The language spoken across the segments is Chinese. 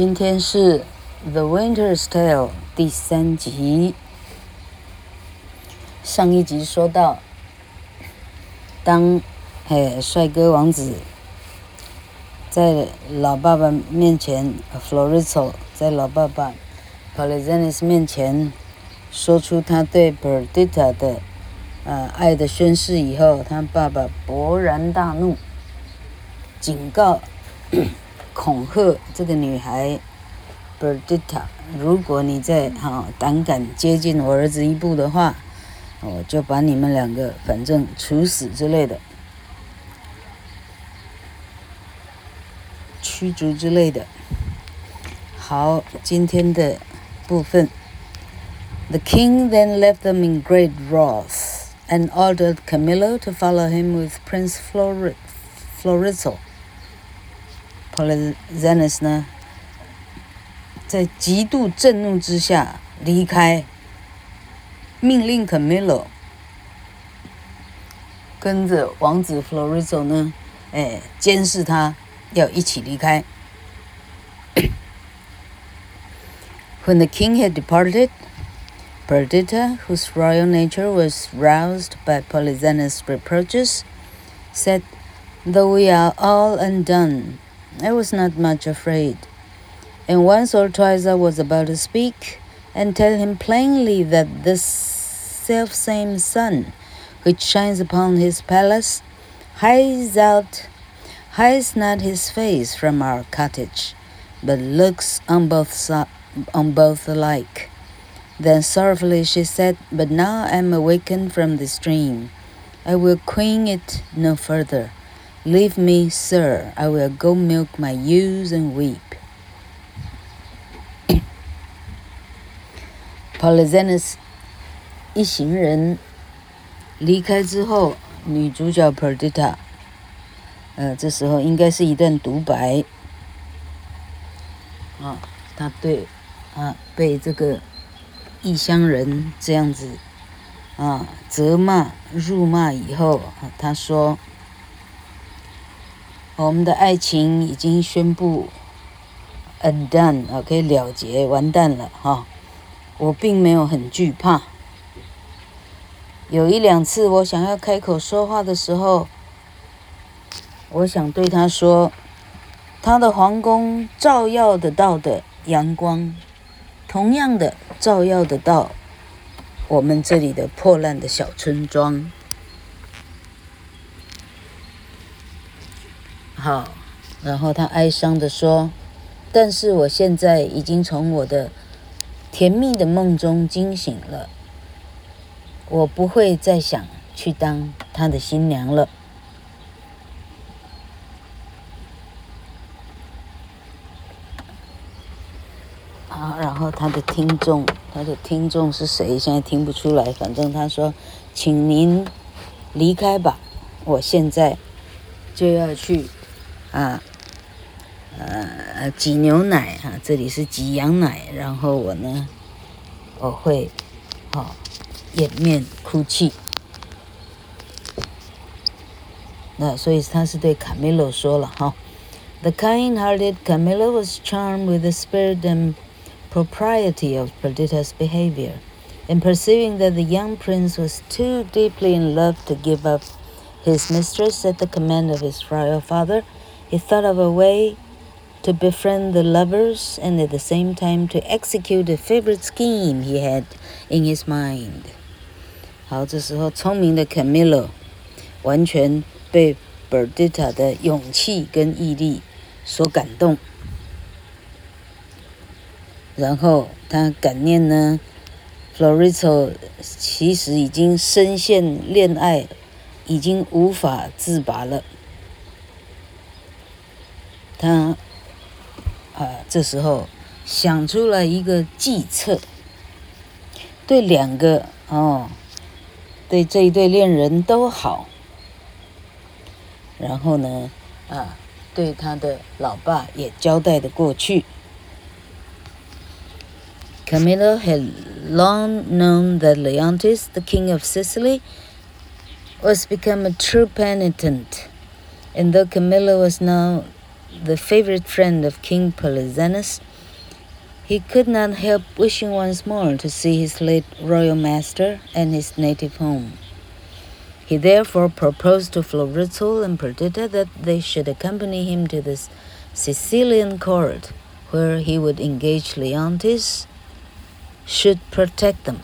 今天是《The Winter's Tale》第三集。上一集说到，当嘿帅哥王子在老爸爸面前，Florizel 在老爸爸 Polizenes 面前说出他对 Perdita 的呃爱的宣誓以后，他爸爸勃然大怒，警告。恐吓这个女孩，Berdita，如果你再哈胆敢接近我儿子一步的话，我就把你们两个反正处死之类的，驱逐之类的。好，今天的部分，The king then left them in great wrath and ordered Camillo to follow him with Prince Florizel。Polixenes 呢，在极度震怒之下离开，命令 Camillo 跟着王子 Florizel 呢，哎，监视他，要一起离开。 When the king had departed, Perdita, whose royal nature was roused by Polixenes' reproaches, said, "Though we are all undone." I was not much afraid, and once or twice I was about to speak and tell him plainly that this selfsame sun, which shines upon his palace, hides out, hides not his face from our cottage, but looks on both on both alike. Then sorrowfully she said, "But now I am awakened from this dream. I will queen it no further." Leave me, sir. I will go milk my ewes and weep. Polixenes 一行人离开之后，女主角 Perdita，呃，这时候应该是一段独白。啊，她对啊被这个异乡人这样子啊责骂、辱骂以后，啊，她说。我们的爱情已经宣布 undone 啊，可以了结，完蛋了哈。我并没有很惧怕。有一两次，我想要开口说话的时候，我想对他说，他的皇宫照耀得到的阳光，同样的照耀得到我们这里的破烂的小村庄。好，然后他哀伤地说：“但是我现在已经从我的甜蜜的梦中惊醒了，我不会再想去当他的新娘了。”好，然后他的听众，他的听众是谁？现在听不出来。反正他说：“请您离开吧，我现在就要去。”啊，呃，挤牛奶啊，这里是挤羊奶。然后我呢，我会，好、哦，掩面哭泣。那所以他是对卡米洛说了哈、哦。The kind-hearted Camillo was charmed with the spirit and propriety of Perdita's behavior, and perceiving that the young prince was too deeply in love to give up his mistress at the command of his royal father. He thought of a way to befriend the lovers and at the same time to execute a favorite scheme he had in his mind. 好，这时候聪明的 Camillo 完全被 Berdita 的勇气跟毅力所感动，然后他感念呢，Florizel 其实已经深陷恋爱，已经无法自拔了。他啊，这时候想出了一个计策，对两个哦，对这一对恋人都好。然后呢，啊，对他的老爸也交代的过去。Camillo had long known that Leontes, the king of Sicily, was become a true penitent, and though Camillo was now the favorite friend of King Polixenes, He could not help wishing once more to see his late royal master and his native home. He therefore proposed to Florizel and Perdita that they should accompany him to the Sicilian court, where he would engage Leontes, should protect them,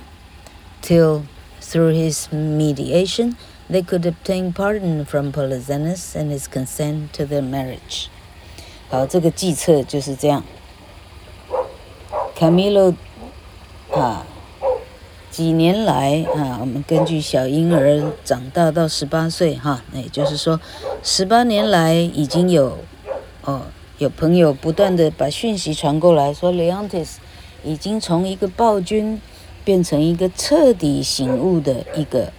till through his mediation they could obtain pardon from Polyxenus and his consent to their marriage. 好，这个计策就是这样。卡米洛啊。几年来啊，我们根据小婴儿长大到十八岁哈，那也就是说，十八年来已经有哦，有朋友不断的把讯息传过来，说 Leontes 已经从一个暴君变成一个彻底醒悟的一个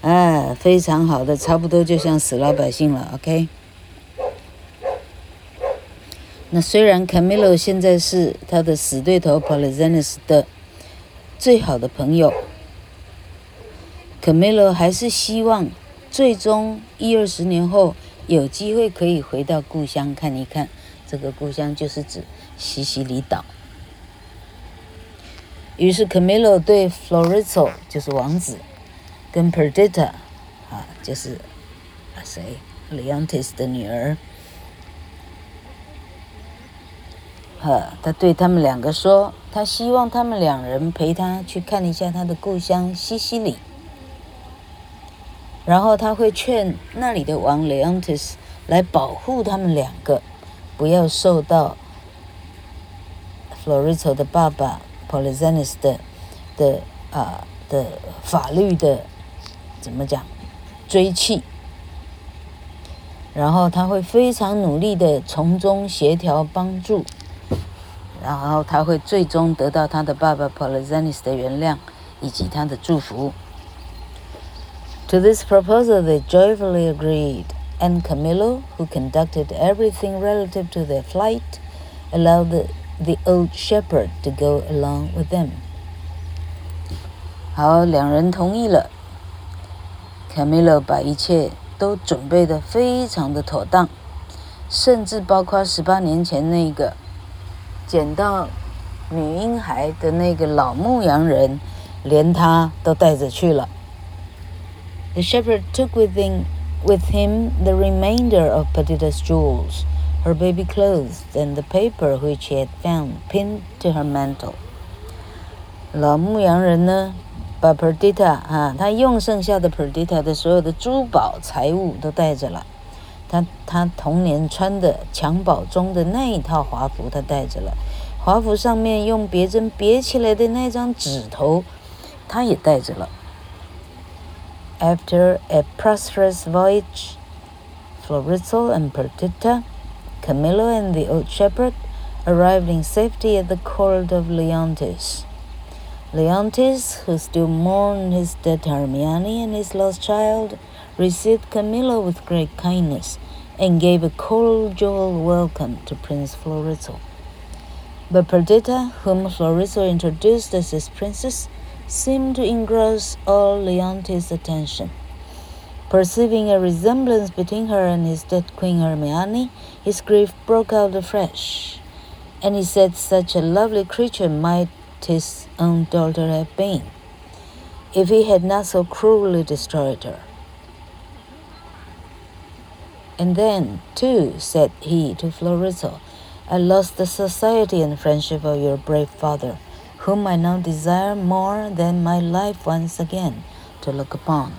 啊，非常好的，差不多就像死老百姓了。OK，那虽然 Camilo 现在是他的死对头 Polyxenus 的。最好的朋友，Camilo 还是希望最终一二十年后有机会可以回到故乡看一看。这个故乡就是指西西里岛。于是 Camilo 对 Florizo 就是王子，跟 Perdita 啊就是啊谁 Leontes 的女儿。呵，他对他们两个说，他希望他们两人陪他去看一下他的故乡西西里，然后他会劝那里的王 Leontes 来保护他们两个，不要受到 Florizo 的爸爸 Polyxenus 的的啊的法律的怎么讲追缉，然后他会非常努力的从中协调帮助。然后他会最终得到他的爸爸 Polyxenus 的原谅以及他的祝福。To this proposal they joyfully agreed, and Camillo, who conducted everything relative to their flight, allowed the, the old shepherd to go along with them. 好，两人同意了。Camillo 把一切都准备得非常的妥当，甚至包括十八年前那个。 捡到女婴孩的那个老牧羊人，连他都带着去了。The shepherd took within, with him the remainder of Perdita's jewels, her baby clothes, and the paper which he had found pinned to her mantle. 老牧羊人呢，把 Perdita 啊，他用剩下的 Perdita 的所有的珠宝财物都带着了。 他他童年穿的襁褓中的那一套华服，他带着了；华服上面用别针别起来的那张指头，他也带着了。After a prosperous voyage, Florizel and Perdita, Camillo and the old shepherd arrived in safety at the court of Leontes. Leontes, who still mourned his dead Hermione and his lost child, received Camillo with great kindness and gave a cordial welcome to Prince Florizel. But Perdita, whom Florizel introduced as his princess, seemed to engross all Leontes' attention. Perceiving a resemblance between her and his dead queen Hermione, his grief broke out afresh, and he said such a lovely creature might his own daughter have been, if he had not so cruelly destroyed her. And then, too, said he to Florizel, I lost the society and friendship of your brave father, whom I now desire more than my life once again to look upon.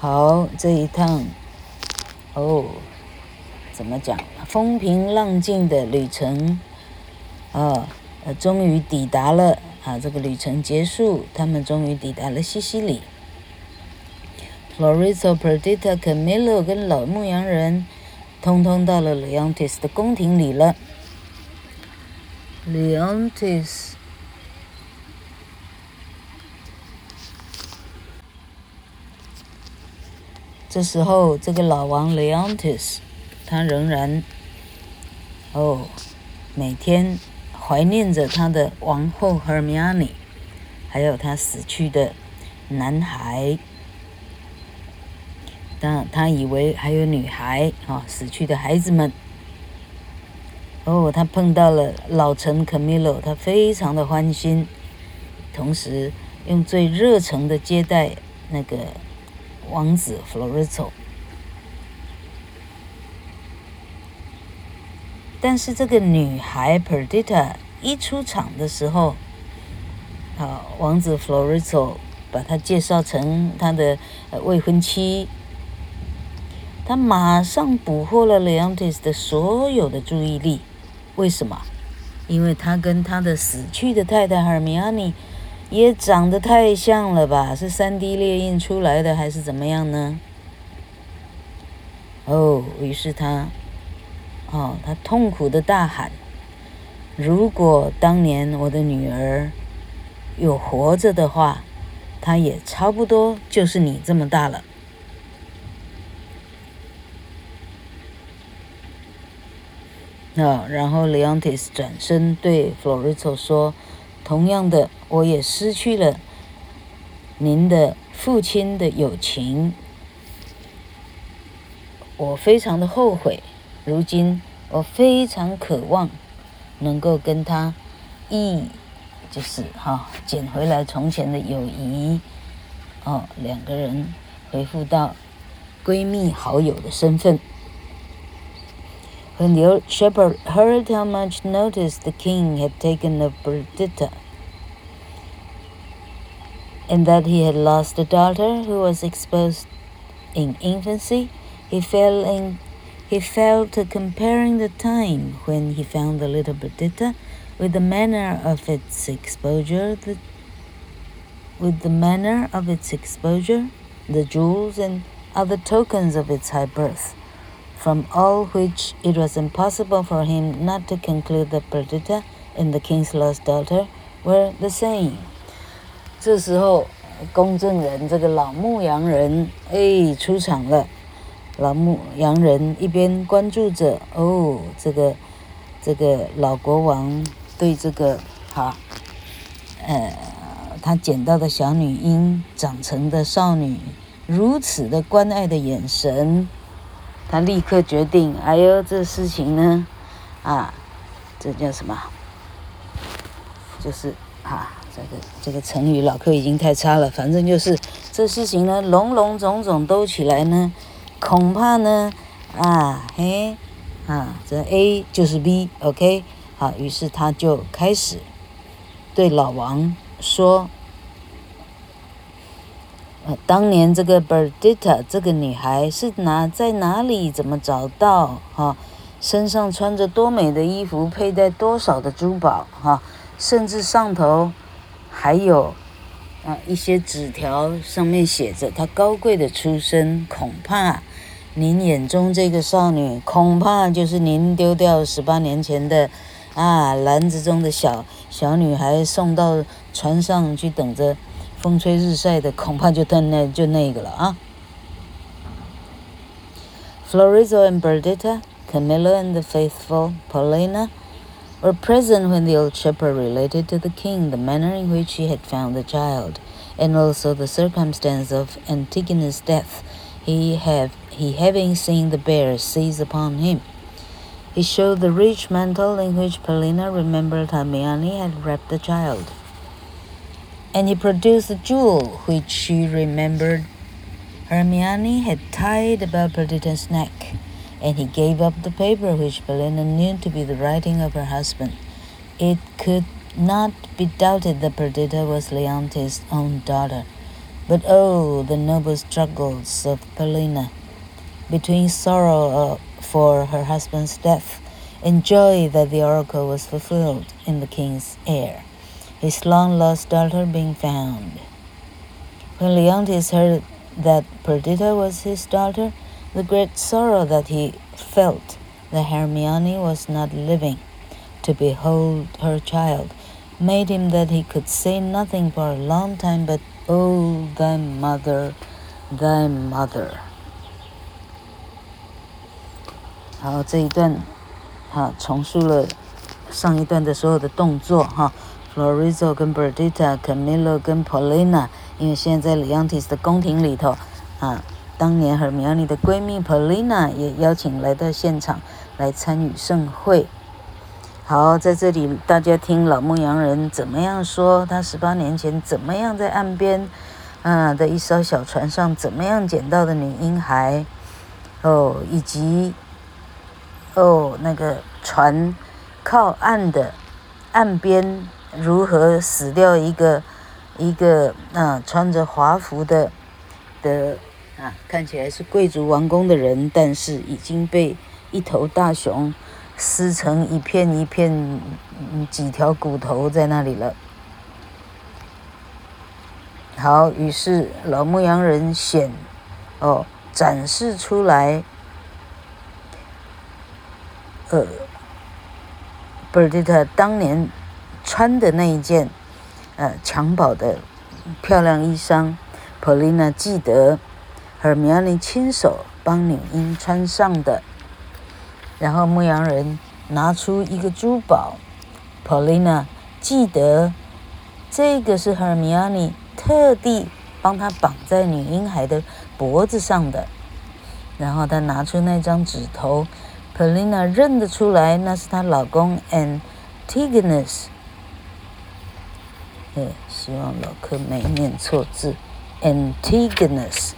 好，这一趟，哦，怎么讲？风平浪静的旅程，啊，呃，终于抵达了。 啊，这个旅程结束，他们终于抵达了西西里。Florizo,、Perdita、Camillo 跟老牧羊人，通通到了 Leontes 的宫廷里了。Leontes，这时候这个老王 Leontes，他仍然，哦，每天。怀念着他的王后 Hermione，还有他死去的男孩他他以为还有女孩啊，死去的孩子们。哦，他碰到了老臣 Camilo，他非常的欢心，同时用最热诚的接待那个王子 Florito。但是这个女孩 Perdita 一出场的时候，啊，王子 Florizel 把她介绍成他的未婚妻，他马上捕获了 Leontes 的所有的注意力。为什么？因为他跟他的死去的太太 Hermione 也长得太像了吧？是 3D 列印出来的还是怎么样呢？哦，于是他。哦，他痛苦的大喊：“如果当年我的女儿有活着的话，她也差不多就是你这么大了。”啊，然后 Leontes 转身对 Florizel 说：“同样的，我也失去了您的父亲的友情，我非常的后悔。”如今我非常渴望能够跟他一，就是哈捡回来从前的友谊，哦，两个人恢复到闺蜜好友的身份。When the old shepherd heard how much notice the king had taken of Perdita, and that he had lost a daughter who was exposed in infancy, he fell in. He fell to comparing the time when he found the little Perdita with the manner of its exposure, the, with the manner of its exposure, the jewels and other tokens of its high birth, from all which it was impossible for him not to conclude that Perdita and the king's lost daughter were the same. 这时候，公证人这个老牧羊人哎出场了。 老牧羊人一边关注着哦，这个这个老国王对这个哈，呃，他捡到的小女婴长成的少女如此的关爱的眼神，他立刻决定，哎呦，这事情呢，啊，这叫什么？就是啊，这个这个成语老柯已经太差了，反正就是这事情呢，龙龙种种都起来呢。恐怕呢，啊嘿，啊这 A 就是 B，OK，好，于是他就开始对老王说，呃，当年这个 Berdita 这个女孩是哪在哪里怎么找到？哈，身上穿着多美的衣服，佩戴多少的珠宝？哈，甚至上头还有啊一些纸条，上面写着她高贵的出身，恐怕。您眼中这个少女，恐怕就是您丢掉十八年前的，啊，篮子中的小小女孩，送到船上去等着风吹日晒的，恐怕就那就那个了啊。Florizel and Perdita, Camillo and the faithful Paulina were present when the old shepherd related to the king the manner in which he had found the child, and also the circumstance of Antigone's death. He have he having seen the bear seize upon him. He showed the rich mantle in which Polina remembered Hermione had wrapped the child. And he produced the jewel which she remembered Hermione had tied about Perdita's neck. And he gave up the paper which Polina knew to be the writing of her husband. It could not be doubted that Perdita was Leontes' own daughter. But oh, the noble struggles of Paulina! Between sorrow uh, for her husband's death and joy that the oracle was fulfilled in the king's heir, his long lost daughter being found. When Leontes heard that Perdita was his daughter, the great sorrow that he felt that Hermione was not living to behold her child made him that he could say nothing for a long time but, Oh, thy mother, thy mother. 好，这一段，哈，重述了上一段的所有的动作，哈 Florizo 跟 Bertita，Camillo 跟 Paulina，因为现在在 Leontes 的宫廷里头，啊，当年 Hermione 的闺蜜 Paulina 也邀请来到现场来参与盛会。好，在这里大家听老牧羊人怎么样说，他十八年前怎么样在岸边，啊的一艘小船上怎么样捡到的女婴孩，哦，以及哦那个船靠岸的岸边如何死掉一个一个啊穿着华服的的啊看起来是贵族王宫的人，但是已经被一头大熊。撕成一片一片，几条骨头在那里了。好，于是老牧羊人显，哦，展示出来，呃，Perdita 当年穿的那一件，呃，襁褓的漂亮衣裳，Paulina 记得，Hermione 亲手帮女婴穿上的。然后牧羊人拿出一个珠宝，Paulina 记得这个是 Hermione 特地帮她绑在女婴孩的脖子上的。然后他拿出那张纸头，Paulina 认得出来，那是她老公 Antigonus。哎，希望老柯没念错字，Antigonus。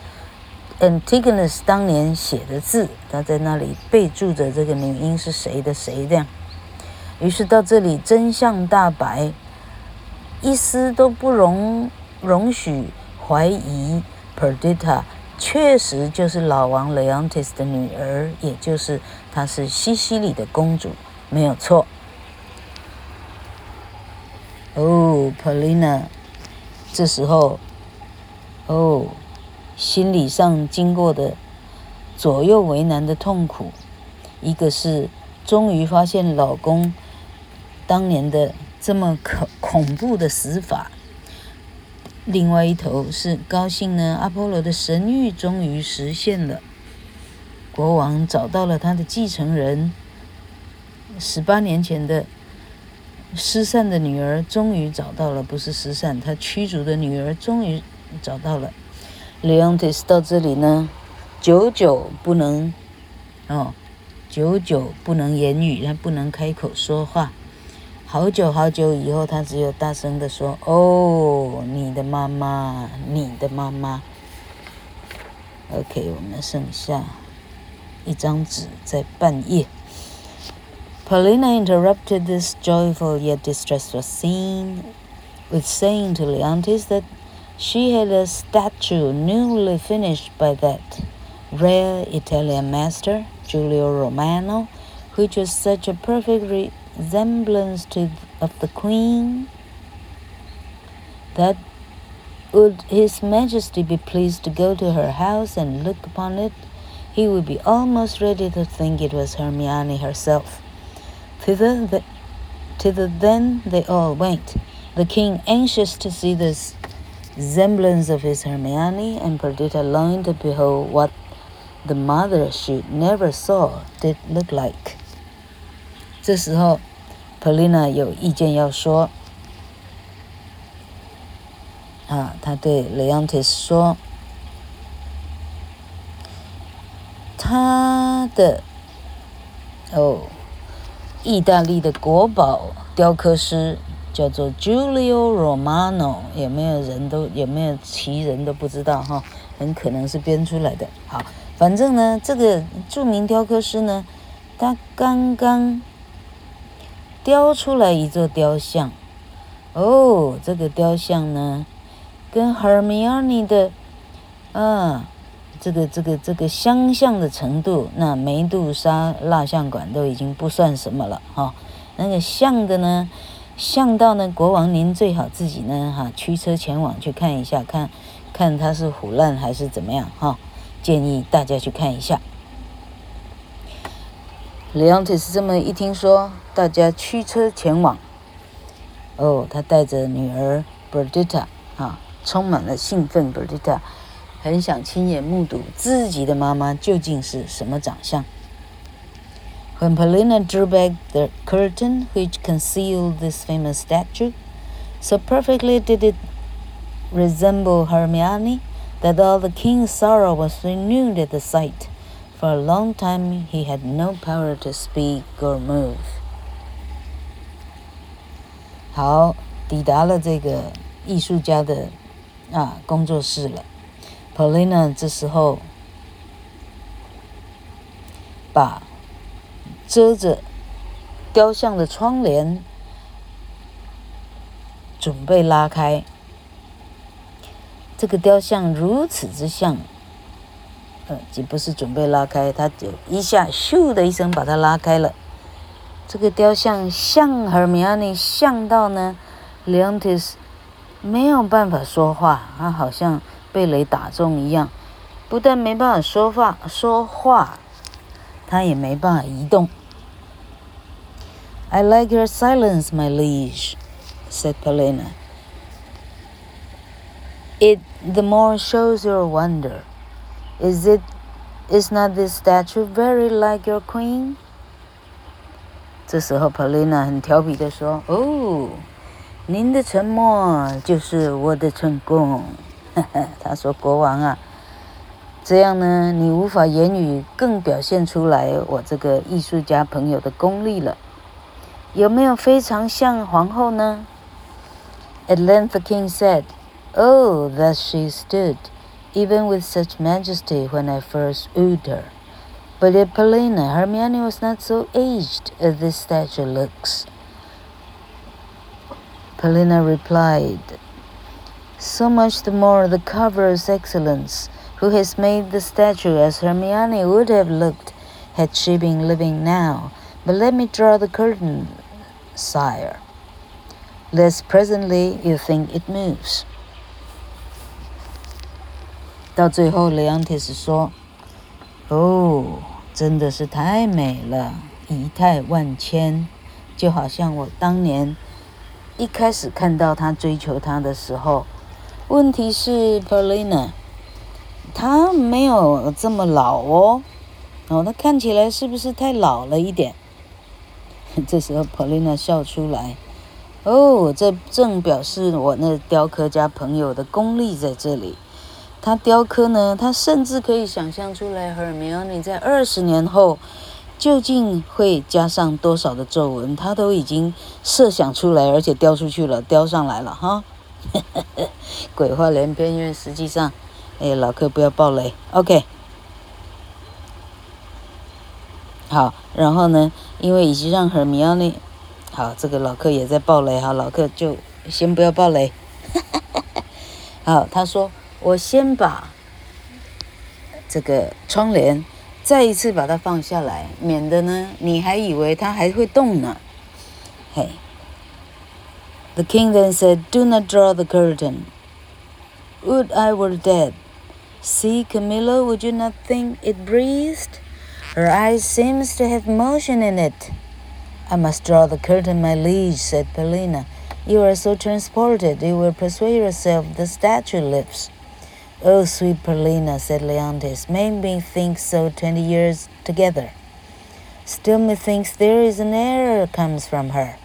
Antigonus 当年写的字，他在那里备注着这个女婴是谁的谁这样。于是到这里真相大白，一丝都不容容许怀疑，Perdita 确实就是老王 Leontis 的女儿，也就是她是西西里的公主，没有错。哦，Paulina，这时候，哦。心理上经过的左右为难的痛苦，一个是终于发现老公当年的这么可恐怖的死法，另外一头是高兴呢，阿波罗的神谕终于实现了，国王找到了他的继承人，十八年前的失散的女儿终于找到了，不是失散，他驱逐的女儿终于找到了。Leontis 到这里呢，久久不能，哦，久久不能言语，他不能开口说话。好久好久以后，他只有大声地说：“哦，你的妈妈，你的妈妈。” OK，我们剩下一张纸在半页。Paulina interrupted this joyful yet distressful scene with saying to Leontis that. She had a statue newly finished by that rare Italian master, Giulio Romano, which was such a perfect resemblance to of the Queen that would His Majesty be pleased to go to her house and look upon it, he would be almost ready to think it was Hermione herself. Thither, the, thither then they all went, the king anxious to see this semblance of his Hermione, and Perdita longing to behold what the mother she never saw did look like. 这时候，Paulina 有意见要说，啊，他对 Leontis 说， 他的哦，意大利的国宝雕刻师。叫做 Giulio Romano，有没有人都有没有其人都不知道哈，很可能是编出来的。好，反正呢，这个著名雕刻师呢，他刚刚雕出来一座雕像。哦，这个雕像呢，跟 Hermione 的啊，这个这个这个相像的程度，那梅杜莎蜡像馆都已经不算什么了哈。那个像的呢？像到呢，国王您最好自己呢，哈，驱车前往去看一下，看，看他是腐烂还是怎么样，哈，建议大家去看一下。Leon，是这么一听说，大家驱车前往，哦，他带着女儿 Berdita 啊，充满了兴奋，Berdita 很想亲眼目睹自己的妈妈究竟是什么长相。When Paulina drew back the curtain which concealed this famous statue, so perfectly did it resemble Hermione, that all the king's sorrow was renewed at the sight. For a long time he had no power to speak or move. 好，抵达了这个艺术家的啊工作室了。 Polina 这时候把遮着雕像的窗帘准备拉开。这个雕像如此之像，呃，既不是准备拉开，他就一下咻的一声把它拉开了。这个雕像像 Hermione，像到呢，Leontis 没有办法说话，他好像被雷打中一样，不但没办法说话，说话，他也没办法移动。I like your silence, my liege, said Polina. It the more shows your wonder. Is it is not this statue very like your queen? 这时候，Polina 很调皮地说：“哦，您的沉默就是我的成功。” 他说：“国王啊，这样呢，你无法言语更表现出来我这个艺术家朋友的功力了。有没有非常像皇后呢？” At length the king said. Oh, thus she stood, even with such majesty when I first wooed her. But yet Polina, Hermione was not so aged as this statue looks. Polina replied, So much the more the cover's excellence, who has made the statue as Hermione would have looked had she been living now. But let me draw the curtain, sire, lest presently you think it moves. 到最后，雷昂提斯说：“哦，真的是太美了，仪态万千，就好像我当年一开始看到他追求她的时候。 问题是，Polina，她没有这么老哦，哦，她看起来是不是太老了一点？” 这时候，Polina 笑出来：“哦，这正表示我那雕刻家朋友的功力在这里。”他雕刻呢，他甚至可以想象出来，Hermione 在二十年后究竟会加上多少的皱纹，他都已经设想出来，而且雕出去了，雕上来了哈。鬼话连篇，因为实际上，哎，老客不要爆雷，OK。好，然后呢，因为已经让 Hermione，好，这个老客也在爆雷哈，老客就先不要爆雷。好，他说。我先把这个窗帘再一次把它放下来，免得呢你还以为它还会动呢。嘿、hey.，The king then said, "Do not draw the curtain. Would I were dead. See, Camilla, would you not think it breathed? Her eyes seems to have motion in it." I must draw the curtain, my liege," said Polina. "You are so transported, you will persuade yourself the statue lives." Oh, sweet Polina, said Leontes, made me think so twenty years together. Still methinks there is an error comes from her.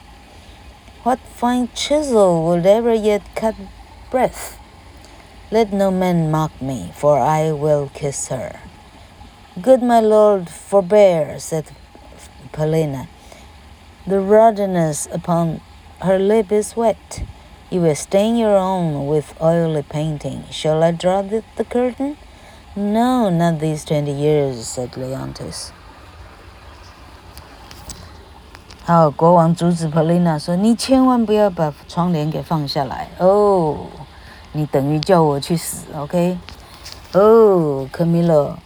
What fine chisel would ever yet cut breath? Let no man mock me, for I will kiss her. Good my lord, forbear, said Polina. The ruddiness upon her lip is wet. You will stain your own with oily painting. Shall I draw the, the curtain? No, not these twenty years, said Leontes. 好，国王阻止 Polina 说：“你千万不要把窗帘给放下来哦，你等于叫我去死，OK？哦，Camillo，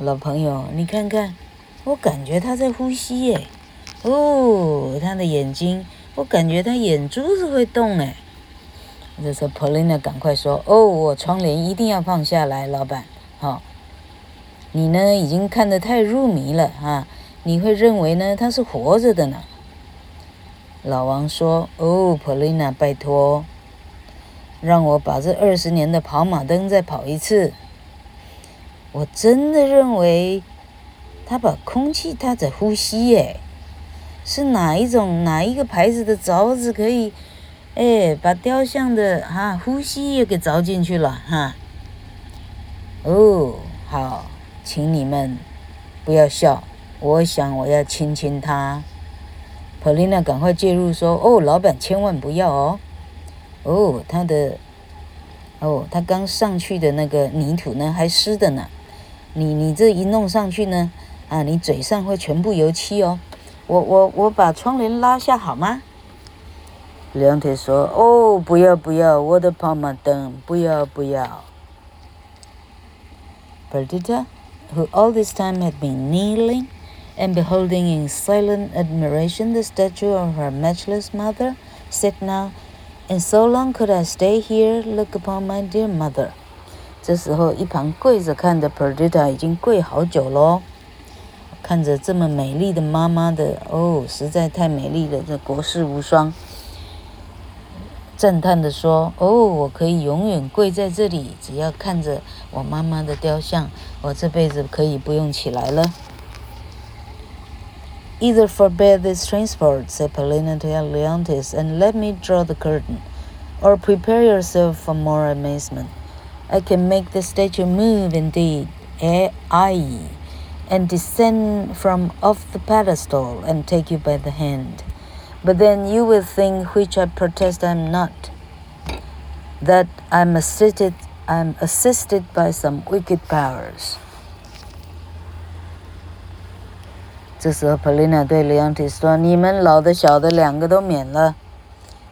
老朋友，你看看，我感觉他在呼吸耶，哦，他的眼睛。”我感觉他眼珠子会动哎，这时候 Polina 赶快说：“哦，我窗帘一定要放下来，老板。好、你呢已经看得太入迷了啊，你会认为呢他是活着的呢。”老王说：“哦普丽娜拜托，让我把这二十年的跑马灯再跑一次。我真的认为他把空气他在呼吸耶。”是哪一种哪一个牌子的凿子可以，哎，把雕像的哈呼吸也给凿进去了哈？哦，好，请你们不要笑。我想我要亲亲他。Polina 赶快介入说：“哦，老板千万不要哦。哦，他的，哦，他刚上去的那个泥土呢，还湿的呢。你你这一弄上去呢，啊，你嘴上会全部油漆哦。我我我把窗帘拉下好吗？”两腿说：“哦，不要不要，我的跑马灯，不要不要。” Perdita, who all this time had been kneeling and beholding in silent admiration the statue of her matchless mother, said now, And so long could I stay here, look upon my dear mother. 这时候，一旁跪着看的 Perdita 已经跪好久喽，看着这么美丽的妈妈的，哦，实在太美丽了，这国士无双。赞叹地说：“哦，我可以永远跪在这里，只要看着我妈妈的雕像，我这辈子可以不用起来了。” Either forbear this transport, said Polina to Leontes, and let me draw the curtain, or prepare yourself for more amazement. I can make the statue move indeed, eh, aye, and descend from off the pedestal and take you by the hand. But then you will think, which I protest I am not, that I'm assisted, I'm assisted by some wicked powers. 这时候，Polina 对 Leontes 说：“你们老的、小的两个都免了，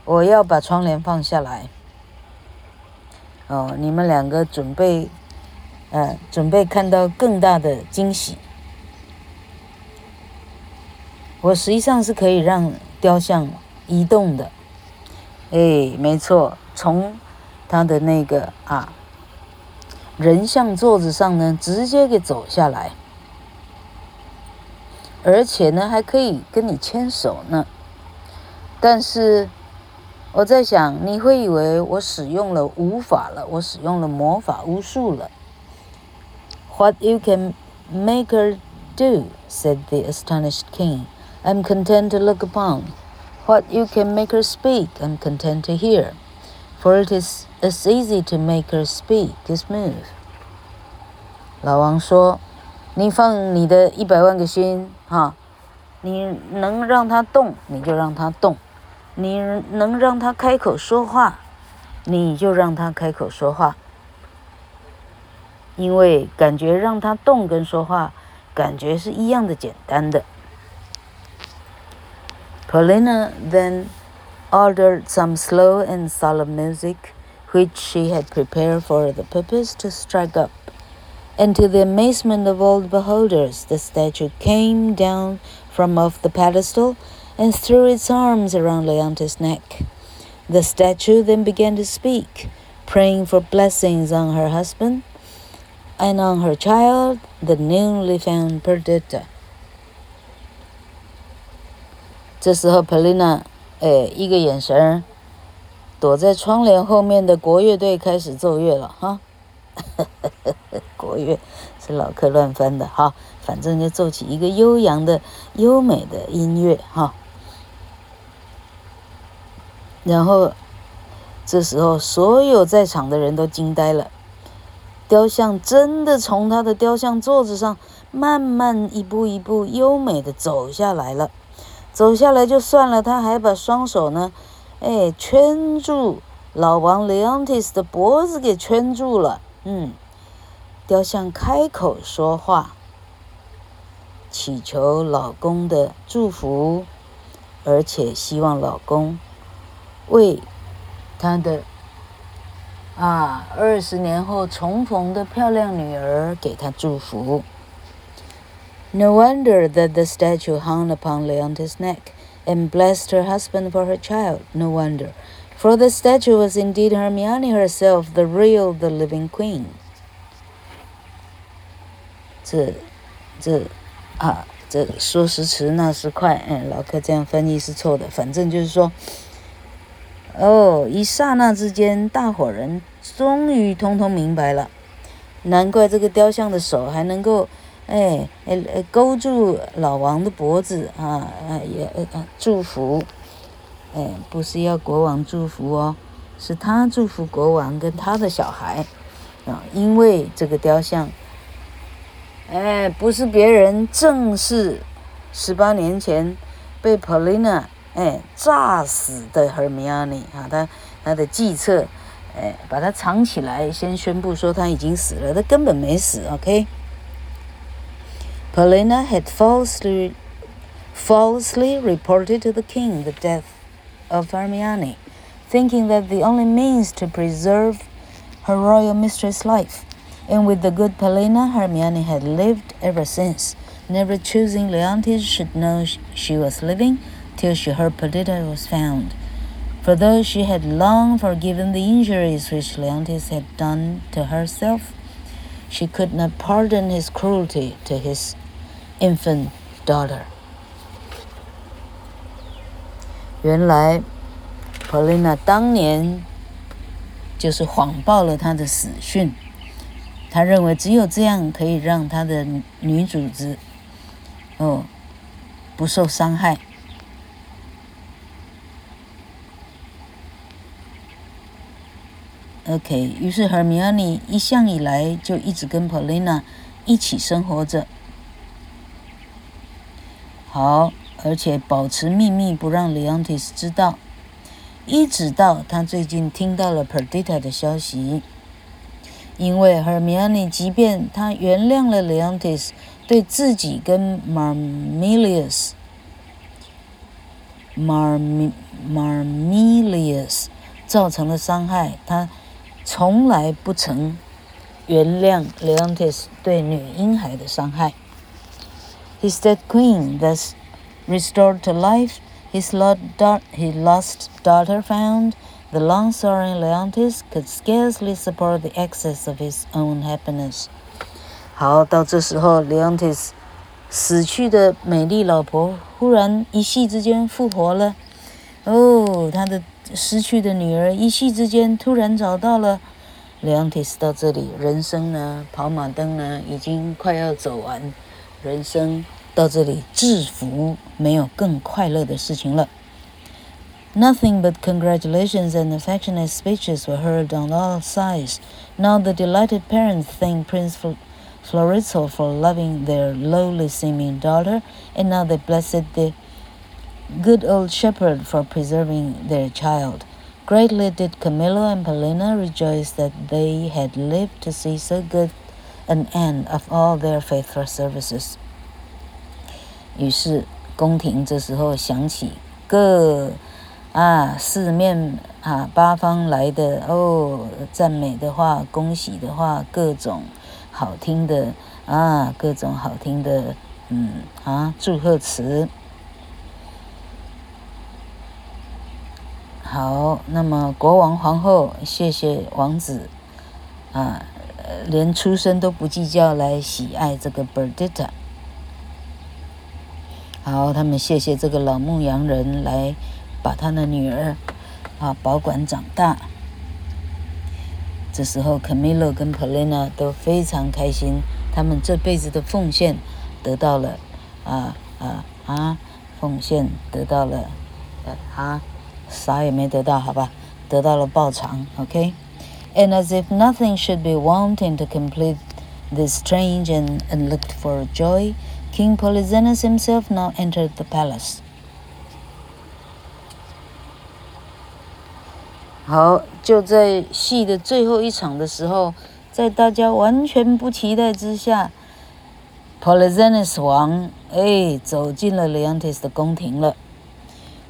我要把窗帘放下来。哦，你们两个准备，呃，准备看到更大的惊喜。我实际上是可以让。”雕像移动的，哎，没错，从他的那个啊人像座子上呢，直接给走下来，而且呢，还可以跟你牵手呢。但是我在想，你会以为我使用了巫法了，我使用了魔法巫术了。What you can make her do? said the astonished king. I'm content to look upon. What you can make her speak, I'm content to hear. For it is as easy to make her speak as move. 老王说：“你放你的一百万个心，哈，你能让他动，你就让他动；你能让他开口说话，你就让他开口说话。因为感觉让他动跟说话，感觉是一样的简单的。” Polina then ordered some slow and solemn music, which she had prepared for the purpose to strike up. And to the amazement of all the beholders, the statue came down from off the pedestal and threw its arms around Leontes' neck. The statue then began to speak, praying for blessings on her husband and on her child, the newly found Perdita. 这时候，Polina，哎，一个眼神，躲在窗帘后面的国乐队开始奏乐了哈。 呵呵呵国乐是老客乱翻的哈，反正就奏起一个悠扬的、优美的音乐哈。然后，这时候所有在场的人都惊呆了，雕像真的从他的雕像座子上慢慢一步一步优美的走下来了。走下来就算了，他还把双手呢，哎，圈住老王 Leontes 的脖子，给圈住了。嗯，雕像开口说话，祈求老公的祝福，而且希望老公为他的啊二十年后重逢的漂亮女儿给他祝福。No wonder that the statue hung upon Leontes' neck and blessed her husband for her child. No wonder, for the statue was indeed Hermione herself, the real, the living queen. 这，这，啊，这说时迟，那时快，嗯，老客这样翻译是错的。反正就是说，哦，一刹那之间，大伙人终于通通明白了，难怪这个雕像的手还能够。哎，哎，勾住老王的脖子啊，也呃祝福，哎，不是要国王祝福哦，是他祝福国王跟他的小孩，啊，因为这个雕像，哎，不是别人，正是十八年前被 Paulina 哎炸死的 Hermione 啊，他他的计策，哎，把他藏起来，先宣布说他已经死了，他根本没死，OK。Paulina had falsely falsely reported to the king the death of Hermione, thinking that the only means to preserve her royal mistress' life. And with the good Paulina, Hermione had lived ever since, never choosing Leontes should know she was living till she heard Perdita was found. For though she had long forgiven the injuries which Leontes had done to herself, she could not pardon his cruelty to his infant daughter. 原来，Paulina 当年。就是谎报了他的死讯，他认为只有这样可以让他的女主子哦不受伤害。OK，于是 Hermione 一向以来就一直跟 Paulina 一起生活着，好，而且保持秘密，不让 Leontes 知道。一直到他最近听到了 Perdita 的消息，因为 Hermione 即便他原谅了 Leontes 对自己跟 Marmilius Marm Marmilius 造成了伤害，他从来不曾原谅 Leontes 对女婴孩的伤害。His dead queen thus restored to life. His lost daughter found, the long-suffering Leontes could scarcely support the excess of his own happiness. 好，到这时候，Leontes 死去的美丽老婆忽然一夕之间复活了。哦，他的失去的女儿一夕之间突然找到了。Leontes 到这里，人生呢，跑马灯呢，已经快要走完，人生。 到这里，制服没有更快乐的事情了。Nothing but congratulations and affectionate speeches were heard on all sides. Now the delighted parents thanked Prince Florizel for loving their lowly seeming daughter, and now they blessed the good old shepherd for preserving their child. Greatly did Camillo and Paulina rejoice that they had lived to see so good an end of all their faithful services. 于是宫廷这时候响起各啊四面啊八方来的哦赞美的话、恭喜的话、各种好听的啊各种好听的嗯啊祝贺词。好，那么国王皇后谢谢王子啊，连出身都不计较来喜爱这个 Berdita 好，他们谢谢这个老牧羊人来把他的女儿啊保管长大。这时候，Camillo 跟 Paulina 都非常开心，他们这辈子的奉献得到了啊啊啊奉献得到了啊啥也没得到，好吧？得到了报偿，OK？And as if nothing should be wanting to complete this strange and unlooked for joy. King Polyxenus himself now entered the palace. 好，就在戏的最后一场的时候，在大家完全不期待之下，Polyxenus 王哎走进了 Leontes 的宫廷了。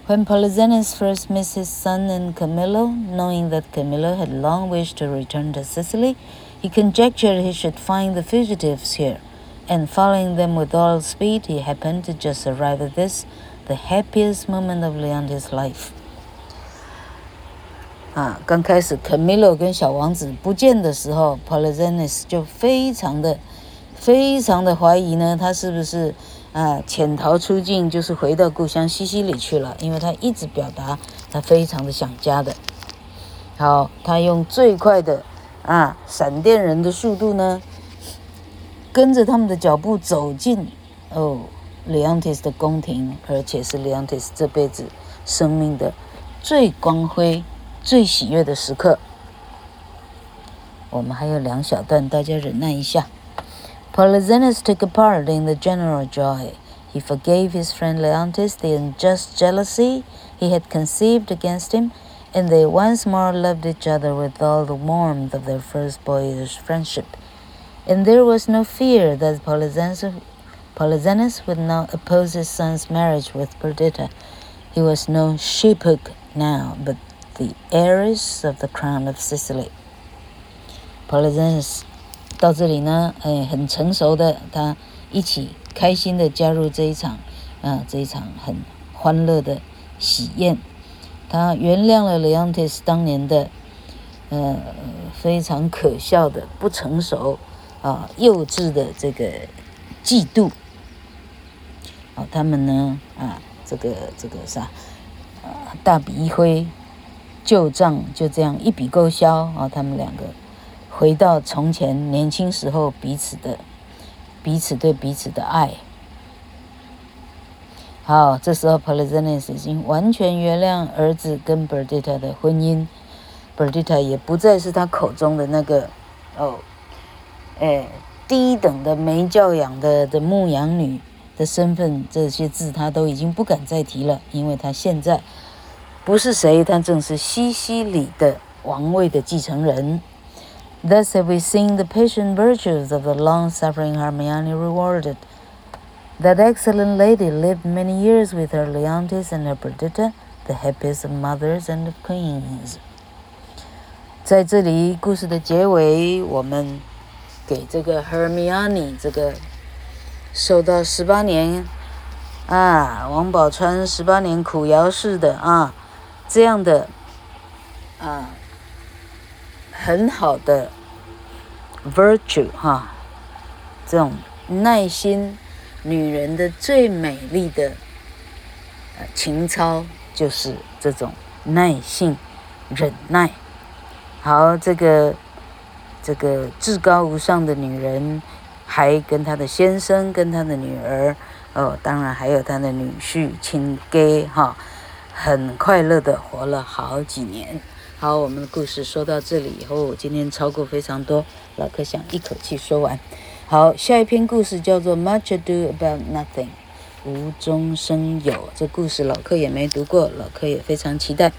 When Polyxenus first met his son and Camillo, knowing that Camillo had long wished to return to Sicily, he conjectured he should find the fugitives here. And following them with all speed, he happened to just arrive at this, the happiest moment of Leontes' life. 啊，刚开始 Camilo 跟小王子不见的时候，Polyxenus 就非常的、非常的怀疑呢，他是不是啊潜逃出境，就是回到故乡西西里去了？因为他一直表达他非常的想家的。好，他用最快的啊闪电人的速度呢。跟着他们的脚步走进哦，Leontes 的宫廷，而且是 Leontes 这辈子生命的最光辉、最喜悦的时刻。 我们还有两小段，大家忍耐一下。Polyxenus took a part in the general joy. He forgave his friend Leontes the unjust jealousy he had conceived against him, and they once more loved each other with all the warmth of their first boyish friendship. And there was no fear that Polyxenus, Polyxenus would not oppose his son's marriage with Perdita. He was no sheephook now, but the heiress of the crown of Sicily. Polyxenus 到这里呢，哎，很成熟的，他一起开心的加入这一场，啊，这一场很欢乐的喜宴。他原谅了 Leontes 当年的，呃，非常可笑的、不成熟、 啊，幼稚的这个嫉妒。啊，他们呢，啊，这个这个啥，啊，大笔一挥，旧账就这样一笔勾销。啊，他们两个。回到从前年轻时候彼此的彼此对彼此的爱。好，这时候 Polyxenus 已经完全原谅儿子跟 Perdita 的婚姻，Perdita 也不再是他口中的那个哦，哎，低等的没教养的的牧羊女的身份，这些字他都已经不敢再提了，因为他现在不是谁，他正是西西里的王位的继承人。Thus have we seen the patient virtues of the long-suffering Hermione rewarded. That excellent lady lived many years with her Leontes and her Perdita, the happiest of mothers and of queens. 在这里，故事的结尾，我们给这个 Hermione 这个受到十八年啊王宝钏十八年苦窑式的啊这样的啊。很好的 virtue 哈，这种耐心，女人的最美丽的呃情操就是这种耐性、忍耐。好，这个这个至高无上的女人，还跟她的先生、跟她的女儿，哦，当然还有她的女婿亲家哈，很快乐的活了好几年。好，我们的故事说到这里以后，今天超过非常多，老柯想一口气说完。好，下一篇故事叫做《Much Ado About Nothing》，无中生有。这故事老柯也没读过，老柯也非常期待。